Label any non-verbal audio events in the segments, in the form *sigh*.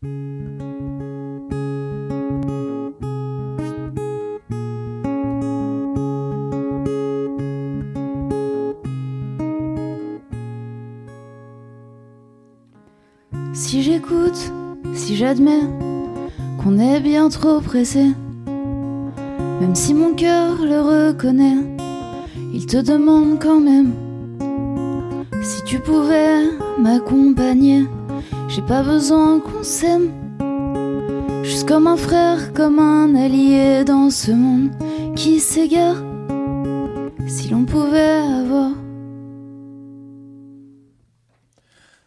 Si j'écoute, si j'admets qu'on est bien trop pressé, même si mon cœur le reconnaît, il te demande quand même si tu pouvais m'accompagner. J'ai pas besoin qu'on s'aime, juste comme un frère, comme un allié dans ce monde qui s'égare. Si l'on pouvait avoir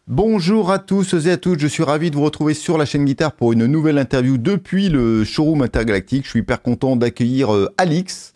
Bonjour à tous et à toutes, je suis ravi de vous retrouver sur la chaîne Guitare pour une nouvelle interview depuis le showroom intergalactique. Je suis hyper content d'accueillir euh, Alix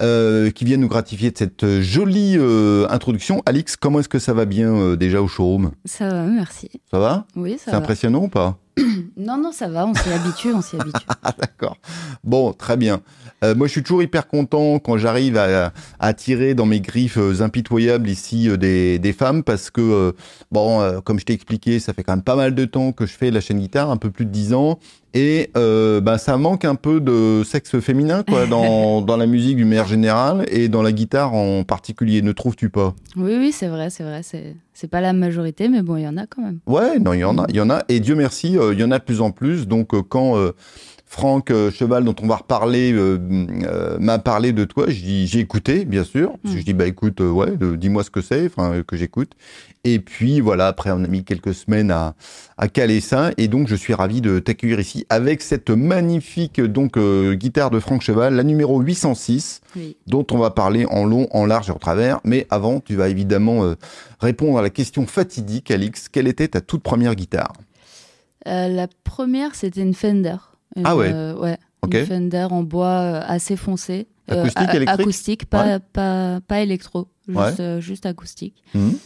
euh, qui vient nous gratifier de cette jolie euh, introduction. Alix, comment est-ce que ça va bien euh, déjà au showroom? Ça va, merci. Ça va? Oui, ça C'est va. impressionnant ou pas? *clears throat* Non, non, ça va, on s'y habitue, on s'y habitue. *laughs* Ah d'accord. Bon, très bien. Euh, moi, je suis toujours hyper content quand j'arrive à, attirer dans mes griffes euh, impitoyables ici euh, des, des femmes parce que, euh, bon, comme je t'ai expliqué, ça fait quand même pas mal de temps que je fais la chaîne guitare, un peu plus de 10 ans. Et ben, ça manque un peu de sexe féminin quoi, dans, *laughs* dans la musique du manière générale et dans la guitare en particulier, ne trouves-tu pas? Oui, oui, c'est vrai, c'est vrai. C'est, c'est pas la majorité, mais bon, il y en a quand même. Ouais, non, il y en a, il y en a, et Dieu merci, euh, il y en a de plus en plus. Donc euh, quand euh, Franck euh, Cheval, dont on va reparler, euh, euh, m'a parlé de toi, j'ai écouté, bien sûr. Mm. Je dis bah écoute, ouais, dis-moi ce que c'est, enfin que j'écoute. Et puis voilà, après on a mis quelques semaines à, à caler ça, et donc je suis ravi de t'accueillir ici avec cette magnifique donc guitare de Franck Cheval, la numéro 806 Oui. dont on va parler en long, en large et en travers. Mais avant, tu vas évidemment répondre à la question fatidique, Alix. Quelle était ta toute première guitare? La première, c'était une Fender. Ah ouais. euh, ouais. Ok. Une Fender en bois euh, assez foncé. Euh, Acoustique, électrique Acoustique, pas, pas, pas électro, juste, Ouais. juste acoustique. Mhm.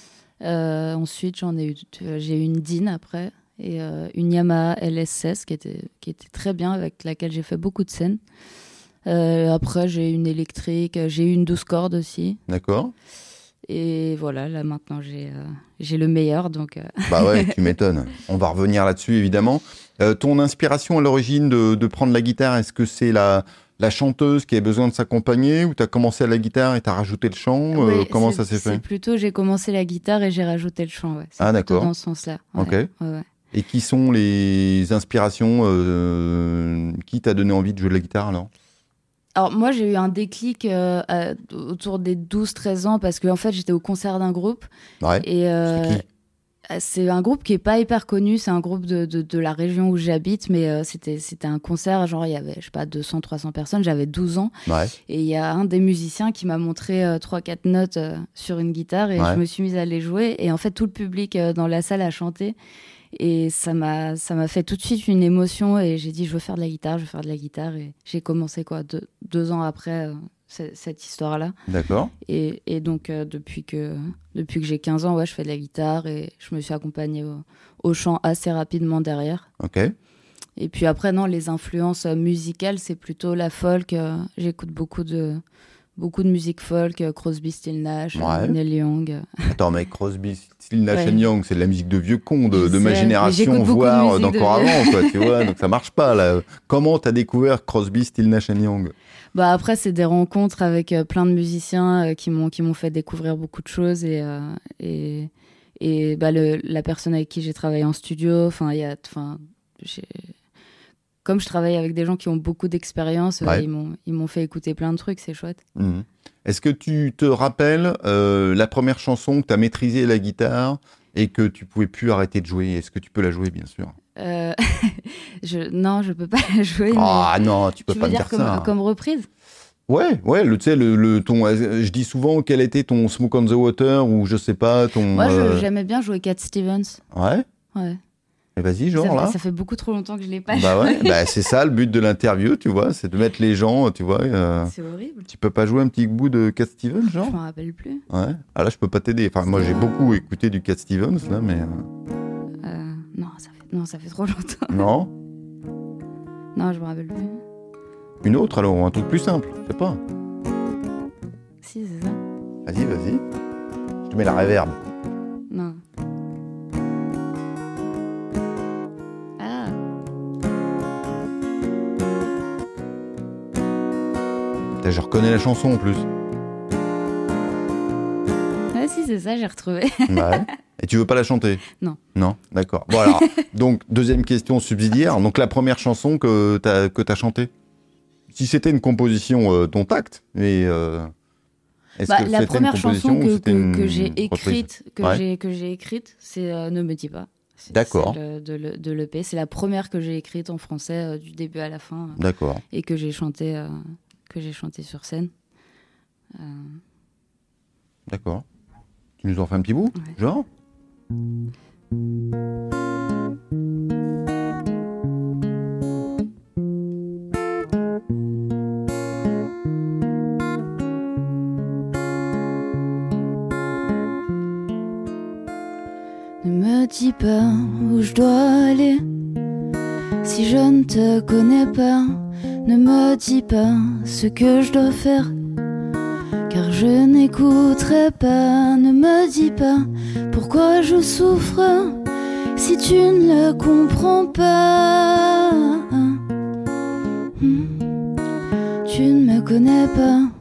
Euh, ensuite, j'en ai eu, j'ai eu une DIN après et euh, une Yamaha LS16 qui était, qui était très bien, avec laquelle j'ai fait beaucoup de scènes. Euh, après, j'ai eu une électrique, j'ai eu une 12 cordes aussi. D'accord. Et voilà, là maintenant, j'ai euh, j'ai le meilleur. Donc, euh, *laughs* Bah ouais, tu m'étonnes. On va revenir là-dessus, évidemment. Euh, ton inspiration à l'origine de, de prendre la guitare, est-ce que c'est la, la chanteuse qui avait besoin de s'accompagner ou tu as commencé à la guitare et tu as rajouté le chant Euh, Comment c'est- ça s'est C'est fait plutôt, j'ai commencé la guitare et j'ai rajouté le chant. Ouais. C'est Ah, d'accord. Dans ce sens-là. Ouais, Ok. Et qui sont les inspirations Qui t'a donné envie de jouer de la guitare alors? Alors moi j'ai eu un déclic euh, à- autour des 12-13 ans parce que en fait j'étais au concert d'un groupe. Ouais. et euh, C'est un groupe qui est pas hyper connu, c'est un groupe de, de, de la région où j'habite mais euh, c'était c'était un concert genre il y avait je sais pas 200 300 personnes, j'avais 12 ans. Ouais. et il y a un des musiciens qui m'a montré euh, trois quatre notes euh, sur une guitare et Ouais. je me suis mise à les jouer. Et en fait tout le public euh, dans la salle a chanté et ça m'a ça m'a fait tout de suite une émotion et j'ai dit je veux faire de la guitare, je veux faire de la guitare et j'ai commencé quoi deux, deux ans après euh, ce- cette histoire là D'accord. et, et donc euh, depuis que depuis que j'ai 15 ans ouais je fais de la guitare et je me suis accompagnée au, au chant assez rapidement derrière Ok. et puis après, non, les influences musicales, c'est plutôt la folk. euh, J'écoute beaucoup de, beaucoup de musique folk, euh, Crosby, Still Nash, Ouais. Neil Young. *laughs* Attends, mec, Crosby, Still Nash Ouais. and Young, c'est de la musique de vieux con de, ma mais génération, voire de d'encore avant, quoi, tu vois. *laughs* Donc ça marche pas, là. Comment t'as découvert Crosby, Still Nash and Young? Bah après, c'est des rencontres avec euh, plein de musiciens euh, qui m'ont qui m'ont fait découvrir beaucoup de choses et euh, et et bah le, la personne avec qui j'ai travaillé en studio. Enfin, il y a, enfin, j'ai comme je travaille avec des gens qui ont beaucoup d'expérience, euh, Ouais. ils m'ont ils m'ont fait écouter plein de trucs, c'est chouette. Mhm. Est-ce que tu te rappelles euh, la première chanson que t'as maîtrisé la guitare et que tu pouvais plus arrêter de jouer? Est-ce que tu peux la jouer, bien sûr? Euh, *laughs* je, non, je peux pas la jouer. mais- Ah non, tu peux tu pas veux me dire dire comme, ça. comme reprise? Ouais, ouais, le, tu sais, le, le ton. Je dis souvent quel était ton Smoke on the Water ou je sais pas ton. Moi, euh, j'aimais bien jouer Cat Stevens. Ouais? Ouais. Et vas-y, Ça, genre fait- là. ça fait beaucoup trop longtemps que je l'ai pas Bah ouais, bah c'est ça le but de l'interview, tu vois, c'est de mettre les gens, tu vois. euh, C'est horrible. tu peux pas jouer un petit bout de Cat Stevens, Je genre m'en rappelle plus. Ouais. Ah là, je peux pas t'aider. Enfin, moi, j'ai beaucoup écouté du Cat Stevens, là, mais. euh, Euh, non, ça fait, non, ça fait trop longtemps. Non Non, je me rappelle plus. Une autre, alors, un truc plus simple, je sais pas. Si, c'est ça. Vas-y, vas-y. Je te mets la réverb. Non. Je reconnais la chanson en plus. Ah si, c'est ça, j'ai retrouvé. Ouais. Et tu veux pas la chanter? Non. Non, d'accord. Bon alors, *laughs* donc deuxième question subsidiaire. Donc la première chanson que t'as que t'as chantée? Si c'était une composition euh, dont acte, mais euh, Bah, que la première chanson que, que, une que j'ai écrite, que Ouais. j'ai que j'ai écrite, c'est euh, Ne me dis pas. D'accord. de le- de l'EP. C'est la première que j'ai écrite en français euh, du début à la fin euh, D'accord. et que j'ai chanté euh, que j'ai chanté sur scène. Euh, D'accord. Tu nous en fais un petit bout Ouais. Genre Ne me dis pas où je dois aller. Si je ne te connais pas, ne me dis pas ce que je dois faire. Car je n'écouterai pas, ne me dis pas pourquoi je souffre si tu ne le comprends pas. Hmm. Tu ne me connais pas.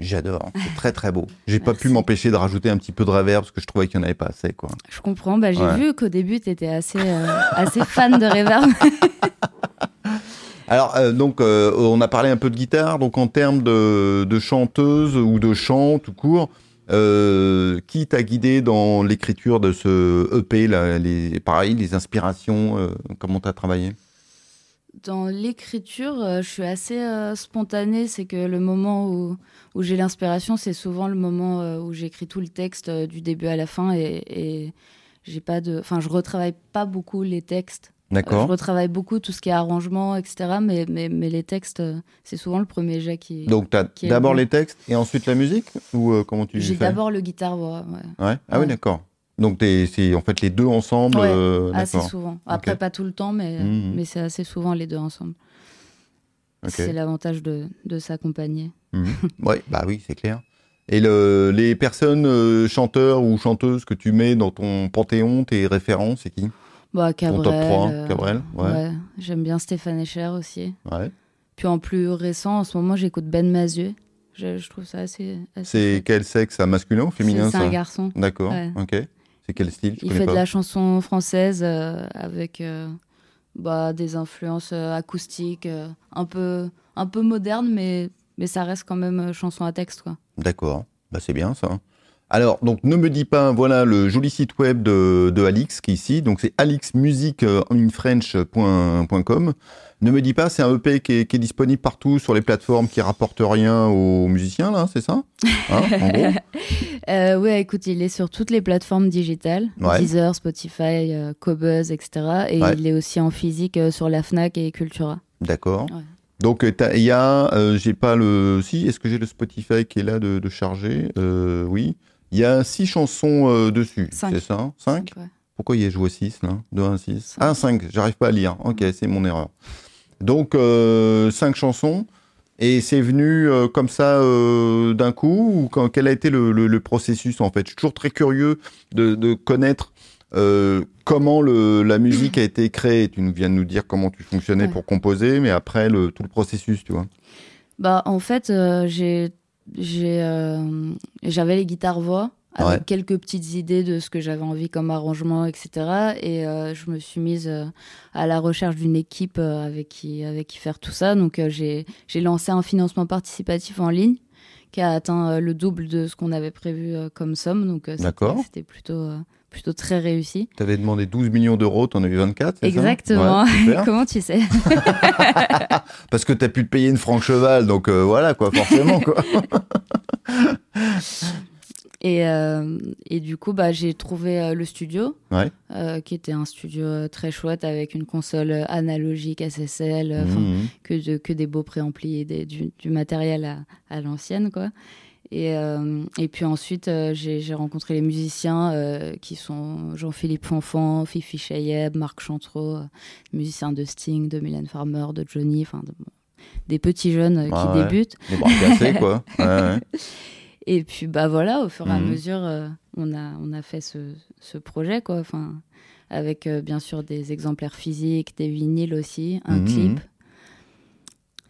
J'adore. C'est très très beau. J'ai pas pu m'empêcher de rajouter un petit peu de reverb parce que je trouvais qu'il n'y en avait pas assez quoi. Je comprends. Bah, j'ai Ouais. vu qu'au début, tu étais assez, euh, assez fan de Reverb. *laughs* Alors, euh, donc, euh, on a parlé un peu de guitare. Donc, en termes de, de chanteuse ou de chant tout court, qui t'a guidé dans l'écriture de ce EP là, les, Pareil, les inspirations, comment t'as travaillé? Dans l'écriture, euh, je suis assez euh, spontanée. C'est que le moment où, où j'ai l'inspiration, c'est souvent le moment euh, où j'écris tout le texte du début à la fin et, et j'ai pas de, enfin, je retravaille pas beaucoup les textes. Euh, je D'accord. retravaille beaucoup tout ce qui est arrangement, etc. Mais, mais, mais les textes, c'est souvent le premier jet qui. Donc, qui est d'abord les textes et ensuite la musique Ou comment tu J'ai d'abord le guitare voix. Ouais. Ouais. Ah oui, d'accord. Donc, c'est en fait les deux ensemble. Ouais, euh, Assez souvent. Après, pas tout le temps, mais, Mhm. mais c'est assez souvent les deux ensemble. C'est l'avantage de, de s'accompagner. *laughs* Ouais, bah oui, c'est clair. Et le, les personnes euh, chanteurs ou chanteuses que tu mets dans ton panthéon, tes références, c'est qui? Bah, Cabrel. top 3, euh, Cabrel, ouais. J'aime bien Stéphane Echer aussi. Ouais. Puis en plus récent, en ce moment, j'écoute Ben Mazieu. Je, je trouve ça assez. assez C'est quel sexe, ça masculin ou féminin C'est un garçon. D'accord, Ouais. ok. C'est quel style? Je Il fait pas? de la chanson française euh, avec euh, bah, des influences euh, acoustiques, un, peu, un peu modernes, mais, mais ça reste quand même chanson à texte. Quoi. D'accord, bah, c'est bien ça. Alors, donc, ne me dis pas, voilà le joli site web de, de Alix qui est ici. Donc, c'est alixmusicinfrench.com. Ne me dis pas, c'est un EP qui est, qui est disponible partout sur les plateformes qui rapportent rien aux musiciens, là, c'est ça *laughs* Hein, En gros Euh, ouais, écoute, il est sur toutes les plateformes digitales, Ouais. Deezer, Spotify, euh, Cobuzz, etc. Et Ouais. il est aussi en physique euh, sur la Fnac et Cultura. D'accord. Ouais. Donc, euh, il y a, euh, j'ai pas le. Si, est-ce que j'ai le Spotify qui est là de, de charger? Euh, Oui. Il y a six chansons euh, dessus, Cinq. c'est ça Cinq Ouais. Pourquoi il y a joué 6 là 2, 1, 6 Cinq. Ah, 5, j'arrive pas à lire. Ok, c'est mon erreur. Donc, 5 chansons. Et c'est venu euh, comme ça euh, d'un coup ou quand- quel a été le, le- le processus en fait? Je suis toujours très curieux de, de connaître euh, comment le, la musique a été créée. Tu viens de nous dire comment tu fonctionnais Ouais. pour composer, mais après le, tout le processus, tu vois. Bah, en fait, euh, j'ai, j'ai, euh, j'avais les guitares voix avec Ouais. quelques petites idées de ce que j'avais envie comme arrangement, etc. Et euh, je me suis mise euh, à la recherche d'une équipe euh, avec qui, avec qui faire tout ça. Donc, j'ai, lancé un financement participatif en ligne qui a atteint le double de ce qu'on avait prévu comme somme. Donc, c'était- plutôt, plutôt très réussi. Tu avais demandé 12 millions d'euros, tu en as eu 24, c'est ça? Exactement. Ouais. *laughs* Comment tu sais? *laughs* Parce que tu as pu te payer une franc cheval, donc euh, voilà quoi, forcément quoi. *laughs* Et, euh, et du coup, bah, j'ai trouvé euh, le studio, Ouais. euh, qui était un studio très chouette avec une console analogique SSL, Mhm. que, de- que des beaux préamplis et des- du, du matériel à, à l'ancienne, quoi. Et, euh, et puis ensuite, euh, j'ai rencontré les musiciens euh, qui sont Jean-Philippe Fonfan, Fifi Chayeb, Marc Chantreau, musiciens de Sting, de Mylène Farmer, de Johnny, enfin de- des petits jeunes qui ouais. débutent. Les bras cassés quoi. *laughs* Ouais, ouais. Et puis bah voilà, au fur et à Mhm. mesure, on a on a fait ce, ce projet quoi. Enfin, avec bien sûr des exemplaires physiques, des vinyles aussi, un Mhm. clip.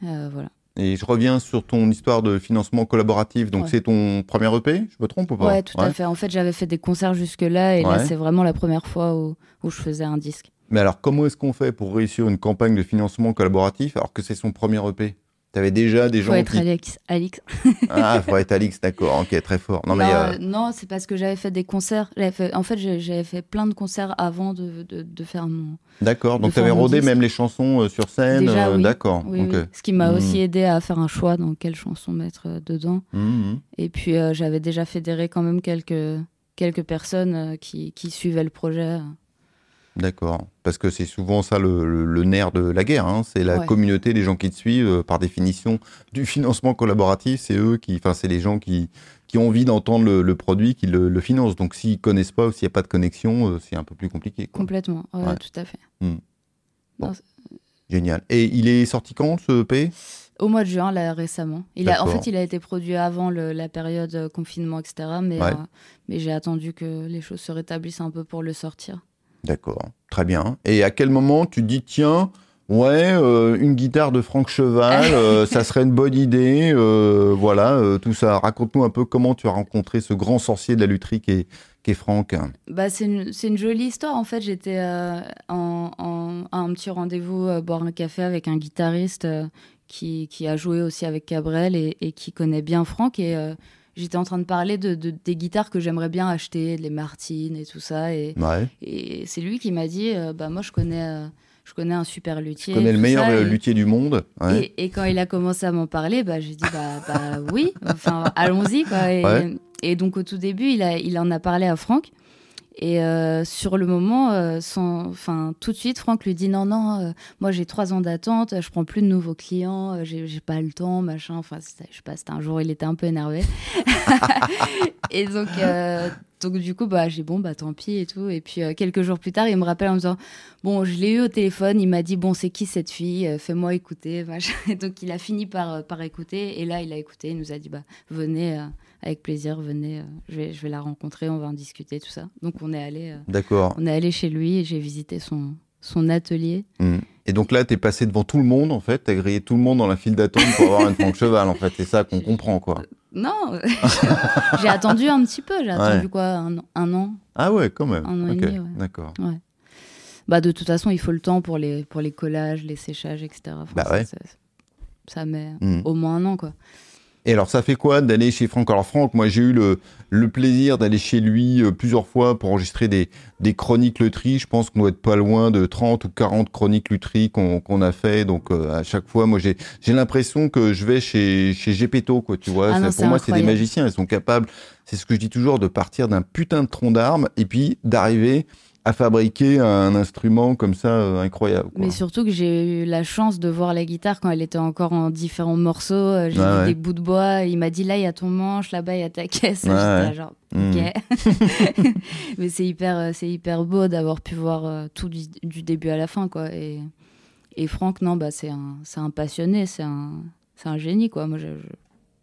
Voilà. Et je reviens sur ton histoire de financement collaboratif. Donc, Ouais. c'est ton premier EP, je me trompe ou pas? Ouais, tout à fait. En fait, j'avais fait des concerts jusque-là et là, c'est vraiment la première fois où, où je faisais un disque. Mais alors, comment est-ce qu'on fait pour réussir une campagne de financement collaboratif alors que c'est son premier EP T'avais déjà des Faut gens être qui... Alix. Alix. Ah, faut être Alix, d'accord, ok, très fort. Non, euh, euh, non, c'est parce que j'avais fait des concerts. Fait- en fait, j'avais fait plein de concerts avant de, de, de faire mon. D'accord, donc t'avais rodé disque. même les chansons euh, sur scène euh, oui. D'accord, Oui. Ce qui m'a Mhm. aussi aidé à faire un choix dans quelle chanson mettre dedans. Mhm. Et puis, euh, j'avais déjà fédéré quand même quelques, quelques personnes qui, qui suivaient le projet. D'accord, parce que c'est souvent ça le, le- le nerf de la guerre, hein. c'est la Ouais. communauté, les gens qui te suivent, euh, par définition, du financement collaboratif, c'est eux qui, enfin c'est les gens qui, qui ont envie d'entendre le, le produit, qui le, le financent. Donc s'ils connaissent pas ou s'il n'y a pas de connexion, euh, c'est un peu plus compliqué. quoi. Complètement. Ouais, Ouais. tout à fait. Génial. Et il est sorti quand ce EP Au mois de juin, là, récemment. Il a, en fait, il a été produit avant le- la période euh, confinement, etc. Mais, Ouais. euh, mais j'ai attendu que les choses se rétablissent un peu pour le sortir. D'accord, très bien. Et à quel moment tu dis, tiens, ouais, euh, une guitare de Franck Cheval, *laughs* euh, ça serait une bonne idée, euh, voilà, tout ça. Raconte-nous un peu comment tu as rencontré ce grand sorcier de la lutherie qui est, qui est Franck. Bah, c'est une, c'est une jolie histoire. En fait, j'étais en, en- à un petit rendez-vous boire un café avec un guitariste qui, qui a joué aussi avec Cabrel et, et qui connaît bien Franck. Et j'étais en train de parler de, de- des guitares que j'aimerais bien acheter, les Martines et tout ça. Et, Ouais. et c'est lui qui m'a dit euh, Bah, moi, je connais, euh, je connais un super luthier. Tu connais le meilleur ça, euh, et- luthier du monde. ouais. Et, et quand il a commencé à m'en parler, bah, j'ai dit bah, bah oui, enfin allons-y quoi. Et, Ouais. et donc au tout début, il, a, il en a parlé à Franck. Et euh, sur le moment, euh, sans, enfin tout de suite, Franck lui dit non non, euh, moi j'ai trois ans d'attente, je prends plus de nouveaux clients, j'ai j'ai pas le temps, machin. Enfin je sais pas, c'était un jour, il était un peu énervé. *laughs* et donc donc du coup bah j'ai bon bah tant pis et tout. Et puis euh, quelques jours plus tard, il me rappelle en me disant Bon, je l'ai eu au téléphone, il m'a dit Bon, c'est qui cette fille Euh, Fais-moi écouter. machin. Et donc, il a fini par, par écouter. Et là, il a écouté, il nous a dit Bah, venez, euh, avec plaisir, venez, euh, je, vais, je vais la rencontrer, on va en discuter, tout ça. Donc, on est allé, euh, D'accord. on est allé chez lui et j'ai visité son, son atelier. Mm. Et donc là, tu es passé devant tout le monde, en fait. Tu as grillé tout le monde dans la file d'attente pour avoir un Franck Cheval, en fait. C'est ça qu'on comprend, quoi. Non, *laughs* j'ai attendu un petit peu, j'ai Ouais. attendu quoi un, un an Ah ouais, quand même. Un an et demi, ouais. D'accord. Bah, de toute façon, il faut le temps pour les, pour les collages, les séchages, etc. Enfin, Bah ça- ouais. ça, ça met Mm. au moins un an, quoi. Et alors, ça fait quoi d'aller chez Franck? Alors, Franck, moi, j'ai eu le, le plaisir d'aller chez lui euh, plusieurs fois pour enregistrer des, des chroniques lutherie. Je pense qu'on doit être pas loin de 30 ou 40 chroniques lutherie qu'on qu'on a fait. Donc, euh, à chaque fois, moi, j'ai j'ai l'impression que je vais chez, chez Gepetto, quoi, tu vois. Ah Ça, pour moi, c'est des magiciens. Ils sont capables, c'est ce que je dis toujours, de partir d'un putain de tronc d'arbre et puis d'arriver à fabriquer un instrument comme ça euh, incroyable. quoi. Mais surtout que j'ai eu la chance de voir la guitare quand elle était encore en différents morceaux. Euh, J'ai vu ouais. des bouts de bois. Il m'a dit là, il y a ton manche, là-bas, il y a ta caisse. Ouais. *laughs* là, genre, Mm. ok. *laughs* *laughs* Mais c'est hyper, euh, c'est hyper beau d'avoir pu voir tout du, du début à la fin, quoi. Et, et Franck, non, bah, c'est un, c'est un passionné, c'est un, c'est un génie, quoi. Moi, je-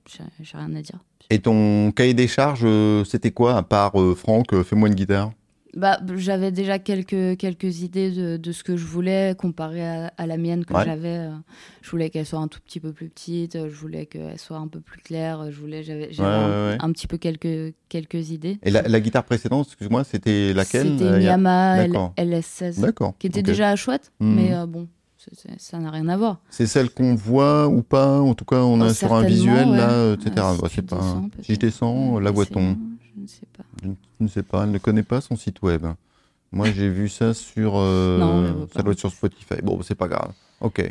je- j'ai rien à dire. Et ton cahier des charges, c'était quoi, à part euh, Franck, euh, fais-moi une guitare? Bah, j'avais déjà quelques, quelques idées de, de ce que je voulais comparé à, à la mienne que Ouais. j'avais. euh, Je voulais qu'elle soit un tout petit peu plus petite, euh, je voulais qu'elle soit un peu plus claire, euh, je voulais, j'avais Ouais, un, ouais, ouais. un petit peu quelques, quelques idées. Et la, la guitare précédente, excuse-moi, c'était laquelle? C'était une Yamaha L- D'accord. LS16, D'accord. qui était déjà chouette, Mhm. mais euh, bon, ça n'a rien à voir. C'est celle qu'on voit ou pas? En tout cas, on Oh, a sur un visuel ouais. là, etc. Euh, si pas. descends, si je descends, la voit-on Je ne sais pas. Je ne- ne sais pas. Elle ne connaît pas son site web. Moi, j'ai vu ça sur. euh, *laughs* Non, ça doit être sur Spotify. Bon, c'est pas grave. Ok.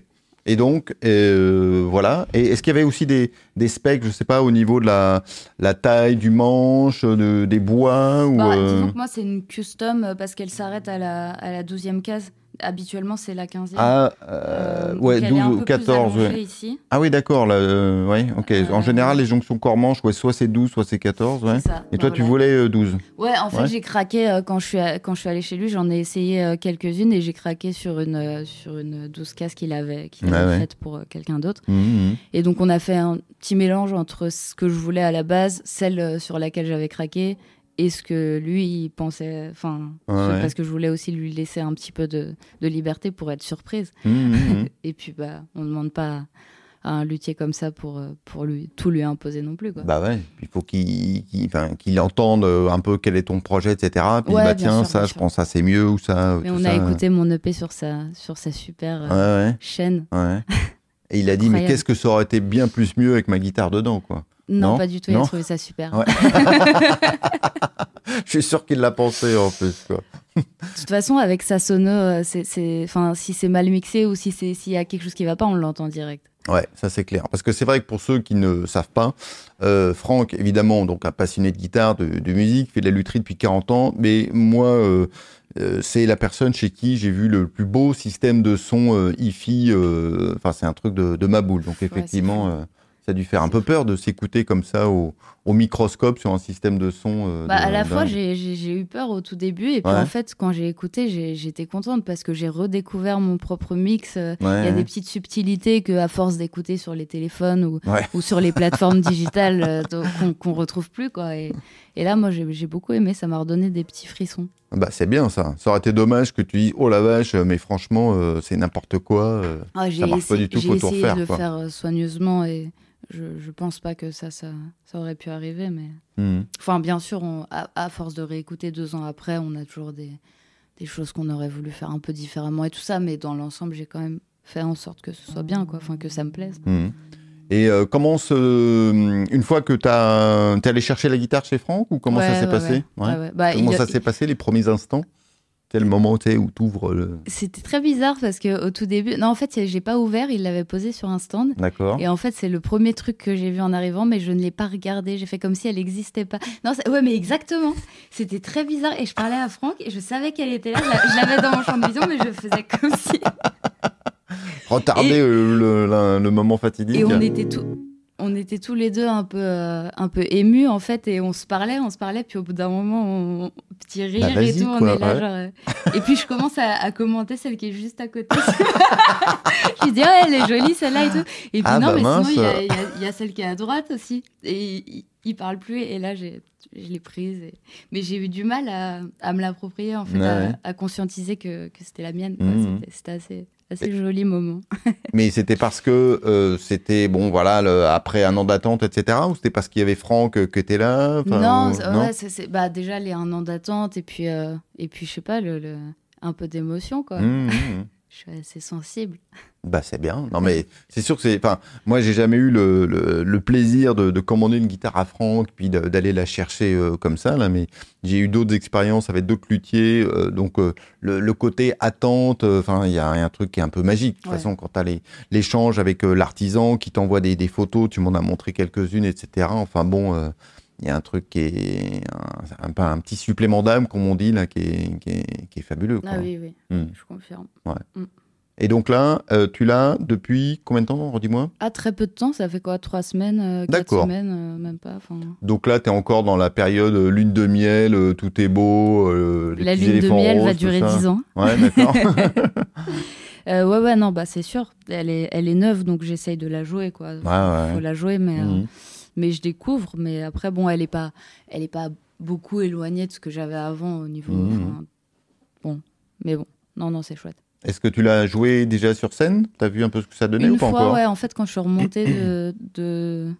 Et donc, euh, voilà. Et est-ce qu'il y avait aussi des, des specs, je sais pas, au niveau de la, la taille du manche, de, des bois ou Bah, euh, Disons que moi, c'est une custom parce qu'elle s'arrête à la, à la 12e case. Habituellement, c'est la 15e. Ah, euh, Euh, ouais, donc elle est un 12 peu ou plus 14, ouais. allongée ici. Ah oui, d'accord, là, euh, ouais, ok. en Euh, général, les jonctions corps-manche, ouais, soit c'est 12, soit c'est 14, ouais. Ça. Et toi, tu voulais euh, 12 Ouais, en fait, Ouais. j'ai craqué quand, je suis à- quand je suis allée chez lui. J'en ai essayé quelques-unes et j'ai craqué sur une, sur une 12 casse qu'il avait, qu'il avait ouais. faite pour quelqu'un d'autre. Mhm, mhm. Et donc, on a fait un petit mélange entre ce que je voulais à la base, celle sur laquelle j'avais craqué, et ce que lui, il pensait. Enfin, ouais. parce que je voulais aussi lui laisser un petit peu de, de liberté pour être surprise. Mhm, mhm. *laughs* Et puis, bah, on ne demande pas à un luthier comme ça pour, euh, pour lui, tout lui imposer non plus. Quoi. Bah ouais, il faut qu'il entende euh, un peu quel est ton projet, etc. Puis Ouais, bah tiens, sûr, ça, je sûr. pense ça c'est mieux ou ça. Mais on ça. a écouté mon EP sur sa, sur sa super euh, Ouais, chaîne. ouais, ouais. Et il a dit, mais qu'est-ce que ça aurait été bien plus mieux avec ma guitare dedans, quoi. Non, Non pas du tout. Il a trouvé ça super. Ouais. *laughs* Je suis sûr qu'il l'a pensé en plus, quoi. De toute façon, avec sa sono, euh, c'est, c'est, enfin, si c'est mal mixé ou si c'est, s'il y a quelque chose qui va pas, on l'entend direct. Ouais, ça c'est clair. Parce que c'est vrai que pour ceux qui ne savent pas, euh, Franck, évidemment, donc un passionné de guitare, de, de musique, fait de la lutherie depuis 40 ans, mais moi, euh, euh, c'est la personne chez qui j'ai vu le plus beau système de son hi-fi. Enfin, c'est un truc de, de ma boule. Donc effectivement. Euh, ça a dû faire un peu peur de s'écouter comme ça au, au microscope sur un système de son. euh, Bah, de- à la fois, j'ai, j'ai, j'ai eu peur au tout début, et puis Ouais. en fait, quand j'ai écouté, j'ai, j'étais contente parce que j'ai redécouvert mon propre mix. euh, Il y a des petites subtilités que, à force d'écouter sur les téléphones ou, Ouais. ou sur les plateformes *laughs* digitales euh, qu'on, qu'on retrouve plus, quoi. Et, et là, moi, j'ai, j'ai beaucoup aimé. Ça m'a redonné des petits frissons. Bah, c'est bien ça. Ça aurait été dommage que tu dises oh la vache, mais franchement, euh, c'est n'importe quoi. euh. Ah, j'ai Ça marche pas essayé- du tout, j'ai faut tout essayé refaire, de le faire euh, soigneusement et je, je pense pas que ça, ça, ça aurait pu arriver. Mais Mhm. enfin, bien sûr, on- à, à force de réécouter deux ans après, on a toujours des, des choses qu'on aurait voulu faire un peu différemment et tout ça. Mais dans l'ensemble, j'ai quand même fait en sorte que ce soit bien, quoi. Enfin, que ça me plaise. Mhm. Et euh, comment se... Une fois que tu es allé chercher la guitare chez Franck ou comment ça s'est ouais, passé? ouais. Bah, Comment ça s'est passé les premiers instants? Le moment où tu ouvres le... C'était très bizarre parce que au tout début, non, en fait, j'ai pas ouvert. Il l'avait posé sur un stand. D'accord. Et en fait, c'est le premier truc que j'ai vu en arrivant, mais je ne l'ai pas regardé. J'ai fait comme si elle n'existait pas. Non, ouais, mais exactement. C'était très bizarre. Et je parlais à Franck et je savais qu'elle était là. Je la- Je l'avais dans mon champ de vision, mais je faisais comme si. Retarder Et- euh, le, le- le moment fatidique. Et on était tous. On était tous les deux un peu, euh, un peu émus en fait et on se parlait, on se parlait puis au bout d'un moment on petit rire Bah, et vas-y, tout, on est là ouais. genre euh, *laughs* et puis je commence à, à commenter celle qui est juste à côté. *laughs* je dis ouais elle est jolie celle-là et tout et puis Ah, non bah, mais mince. sinon il y a, y y celle qui est à droite aussi et il, il parle plus et là j'ai je l'ai prise et- mais j'ai eu du mal à, à me l'approprier en fait Ouais, à, ouais. à conscientiser que, que c'était la mienne. C'était- c'était assez assez joli moment. *laughs* Mais c'était parce que euh, c'était, bon, voilà, le- après un an d'attente, etc. Ou c'était parce qu'il y avait Franck euh, qui était là non, c'est- ouais, c'est bah, déjà les un an d'attente et puis euh, et puis je sais pas le, le- un peu d'émotion quoi. Mhm, mhm. Je suis assez sensible. Bah c'est bien. Non *laughs* mais c'est sûr que c'est. Enfin, moi j'ai jamais eu le, le, le plaisir de, de commander une guitare à Franck puis d'aller la chercher euh, comme ça là. Mais j'ai eu d'autres expériences avec d'autres luthiers. euh, donc euh, le, le côté attente. Enfin, il y a un truc qui est un peu magique. De toute Ouais. façon, quand t'as l'échange avec l'artisan qui t'envoie des, des photos, tu m'en as montré quelques-unes, etc. Enfin bon. Il y a un truc qui est un, un, petit supplément d'âme, comme on dit, là, qui est, qui est, qui est fabuleux. quoi. Ah oui oui, Hmm. je confirme. Et donc là, euh, tu l'as depuis combien de temps, redis-moi? Ah très peu de temps, ça fait quoi? Trois semaines, euh, quatre semaines, euh, même pas. Donc là, tu es encore dans la période euh, lune de miel, tout est beau. les la lune de miel va roses, durer dix ans. Ouais, d'accord. *laughs* *laughs* Ouais ouais non bah c'est sûr, elle est elle est neuve donc j'essaye de la jouer quoi. ouais, ouais. Faut la jouer mais Mhm. Mais je découvre mais après bon elle est pas elle est pas beaucoup éloignée de ce que j'avais avant au niveau. Enfin, bon mais bon non non c'est chouette. Est-ce que tu l'as joué déjà sur scène? Tu as vu un peu ce que ça donnait Une ou pas fois, encore? ouais, en fait, quand je suis remontée *clears throat* de, de,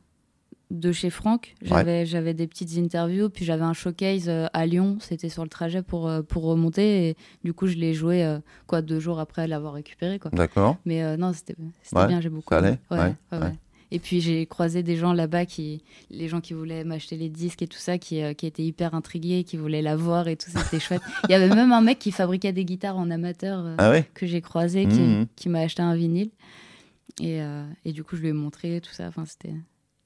de chez Franck, j'avais j'avais des petites interviews, puis j'avais un showcase euh, à Lyon, c'était sur le trajet pour, euh, pour remonter, et du coup, je l'ai joué euh, quoi, deux jours après l'avoir récupéré. Quoi. D'accord. Mais euh, non, c'était Ouais, bien, j'ai beaucoup ça allait? Ouais, ouais, ouais. ouais. Et puis j'ai croisé des gens là-bas, qui, les gens qui voulaient m'acheter les disques et tout ça, qui, euh, qui étaient hyper intrigués, qui voulaient la voir et tout, c'était chouette. Il y avait même un mec qui fabriquait des guitares en amateur. euh, Ah ouais que j'ai croisé qui, Mhm. qui m'a acheté un vinyle. Et, euh, et du coup, je lui ai montré tout ça. Enfin, c'était,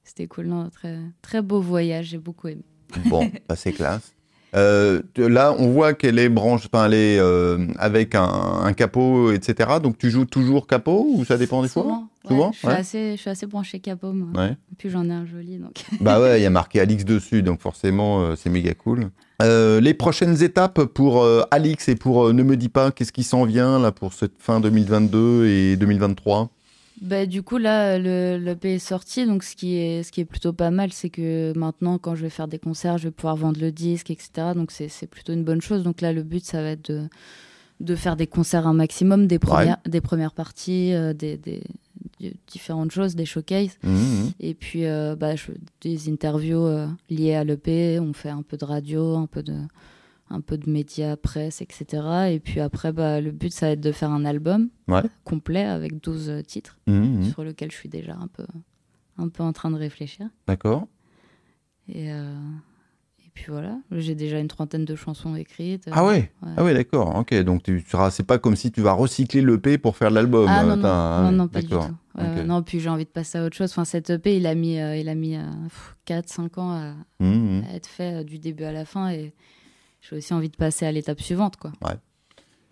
c'était cool. Non, très, très beau voyage. J'ai beaucoup aimé. Bon, *laughs* bah, c'est classe. Euh, là, on voit qu'elle est branche, enfin, elle est euh, avec un, un capot, etc. Donc, tu joues toujours capot ou ça dépend des fois? Souvent, ouais, je, suis Ouais. assez, je suis assez branché capot, moi. Ouais. Et puis j'en ai un joli, donc. *laughs* Bah ouais, il y a marqué Alix dessus, donc forcément, euh, c'est méga cool. Les prochaines étapes pour Alix et pour Ne me dis pas, qu'est-ce qui s'en vient là pour cette fin 2022 et 2023 Bah, du coup, là, le, le P est sorti. Donc, ce qui est, ce qui est plutôt pas mal, c'est que maintenant, quand je vais faire des concerts, je vais pouvoir vendre le disque, etc. Donc, c'est c'est plutôt une bonne chose. Donc, là, le but, ça va être de, de faire des concerts un maximum, des premières, des premières parties, euh, des, des- des différentes choses, des showcases. Mhm. Et puis, euh, bah, je- des interviews euh, liées à l'EP. On fait un peu de radio, un peu de, un peu de médias, presse, etc. Et puis après, bah, le but, ça va être de faire un album Ouais. complet avec 12 titres Mhm. sur lequel je suis déjà un peu, un peu en train de réfléchir. D'accord. Et, euh, et puis voilà, j'ai déjà une trentaine de chansons écrites. Ah ouais, Ouais. Ah ouais, d'accord. Ok, donc tu seras, c'est pas comme si tu vas recycler l'EP pour faire l'album. Ah non, euh, non, ah non, pas du tout. Ouais, non, puis j'ai envie de passer à autre chose. Enfin, cet EP, il a mis, euh, il a mis 4-5 ans à, à être fait euh, du début à la fin. Et j'ai aussi envie de passer à l'étape suivante. Quoi.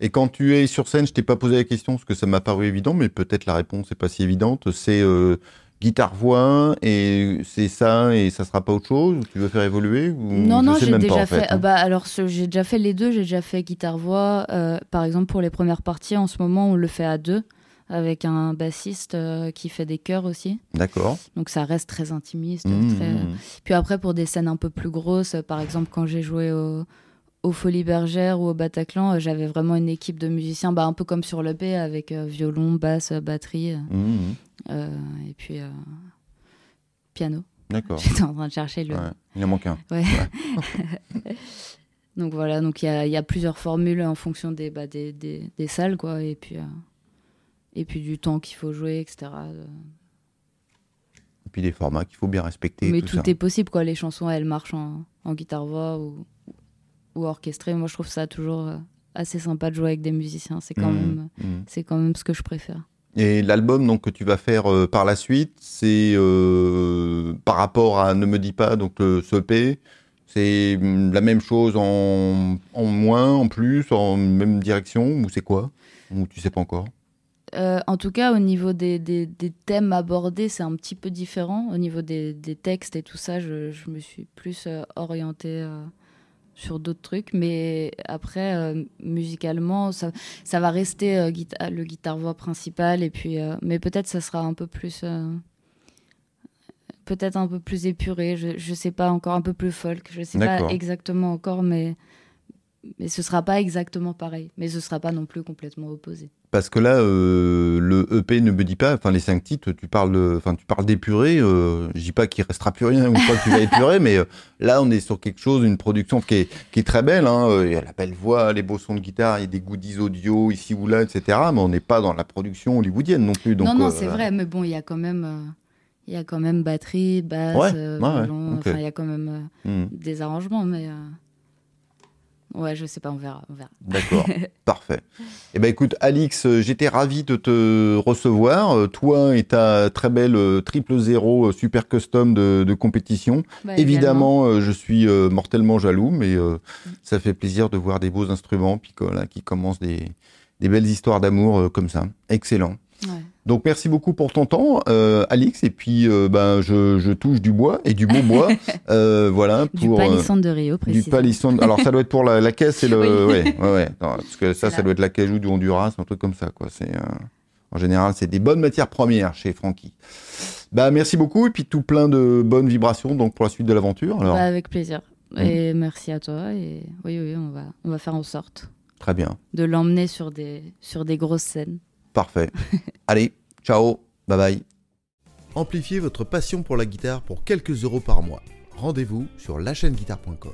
Et quand tu es sur scène, je t'ai pas posé la question parce que ça m'a paru évident, mais peut-être la réponse n'est pas si évidente. C'est euh, guitare-voix et c'est ça et ça sera pas autre chose Tu veux faire évoluer ou Non, non, j'ai déjà pas, en fait. hein. bah, alors, j'ai déjà fait les deux. J'ai déjà fait guitare-voix. Euh, par exemple, pour les premières parties, en ce moment, on le fait à deux, avec un bassiste euh, qui fait des chœurs aussi. D'accord. Donc, ça reste très intimiste. Mhm, très- mhm. Puis après, pour des scènes un peu plus grosses, par exemple, quand j'ai joué au, au Folies Bergères ou au Bataclan, euh, j'avais vraiment une équipe de musiciens, bah, un peu comme sur l'EP, avec euh, violon, basse, euh, batterie, euh, Mhm. euh, et puis piano. D'accord. *laughs* J'étais en train de chercher le. Ouais, Il en manque un. Ouais. *laughs* donc voilà, donc il y a, il y a plusieurs formules en fonction des, bah, des, des, des salles, quoi, et puis, euh, et puis du temps qu'il faut jouer, etc. Et puis des formats qu'il faut bien respecter. Mais tout, est possible, quoi. Les chansons, elles marchent en, en guitare-voix ou, ou orchestrées. Moi, je trouve ça toujours euh, assez sympa de jouer avec des musiciens. C'est quand, même, mhm. c'est quand même ce que je préfère. Et l'album donc que tu vas faire euh, par la suite, c'est euh, par rapport à Ne me dis pas donc le ce EP, c'est hum, la même chose en, en moins, en plus, en même direction ou c'est quoi? Ou tu sais pas encore? Euh, en tout cas, au niveau des, des, des thèmes abordés, c'est un petit peu différent. Au niveau des, des textes et tout ça, je, je me suis plus euh, orientée euh, sur d'autres trucs. Mais après, euh, musicalement, ça, ça va rester euh, guita- le guitare-voix principal. Et puis, euh, mais peut-être ça sera un peu plus. peut-être un peu plus épuré. Je, je sais pas encore, un peu plus folk. Je sais pas exactement encore, mais. Mais ce sera pas exactement pareil. Mais ce sera pas non plus complètement opposé. Parce que là, euh, le EP ne me dit pas, enfin les cinq titres, tu parles, enfin tu parles d'épurer. Euh, je dis pas qu'il restera plus rien ou pas que tu vas épurer, mais euh, là on est sur quelque chose, une production qui est, qui est très belle. Hein, il y a la belle voix, les beaux sons de guitare, il y a des goodies audio ici ou là, etc. Mais on n'est pas dans la production hollywoodienne non plus. Donc, non, non, c'est vrai, mais bon, il y a quand même, il y a quand même batterie, basse, Ouais, violon, ok. enfin, il y a quand même euh, hmm, des arrangements, mais euh, ouais, je sais pas, on verra, on verra. D'accord, *laughs* parfait. Eh ben écoute, Alix, euh, j'étais ravi de te recevoir. Euh, Toi et ta très belle euh, triple zéro super custom de, de compétition. Bah, Évidemment, je suis mortellement jaloux, mais euh, ça fait plaisir de voir des beaux instruments puis qui commencent des, des belles histoires d'amour comme ça. Excellent. Ouais. Donc merci beaucoup pour ton temps, euh, Alix. Et puis euh, ben je, je touche du bois et du beau bois, *laughs* euh, voilà Du pour euh, palissandre de Rio, du précisément. palissandre. Alors ça doit être pour la, la caisse et le, Oui. *laughs* ouais, ouais, ouais. Non, parce que ça, ça doit être la cajou du Honduras, un truc comme ça, quoi. C'est en général, c'est des bonnes matières premières chez Francky. Bah merci beaucoup et puis tout plein de bonnes vibrations donc pour la suite de l'aventure. Alors Bah, avec plaisir. Mhm. Et merci à toi. Et oui, oui, on va, on va faire en sorte très bien, de l'emmener sur des, sur des grosses scènes. Parfait. *laughs* Allez, ciao, bye bye. Amplifiez votre passion pour la guitare pour quelques euros par mois. Rendez-vous sur lachaîneguitare.com.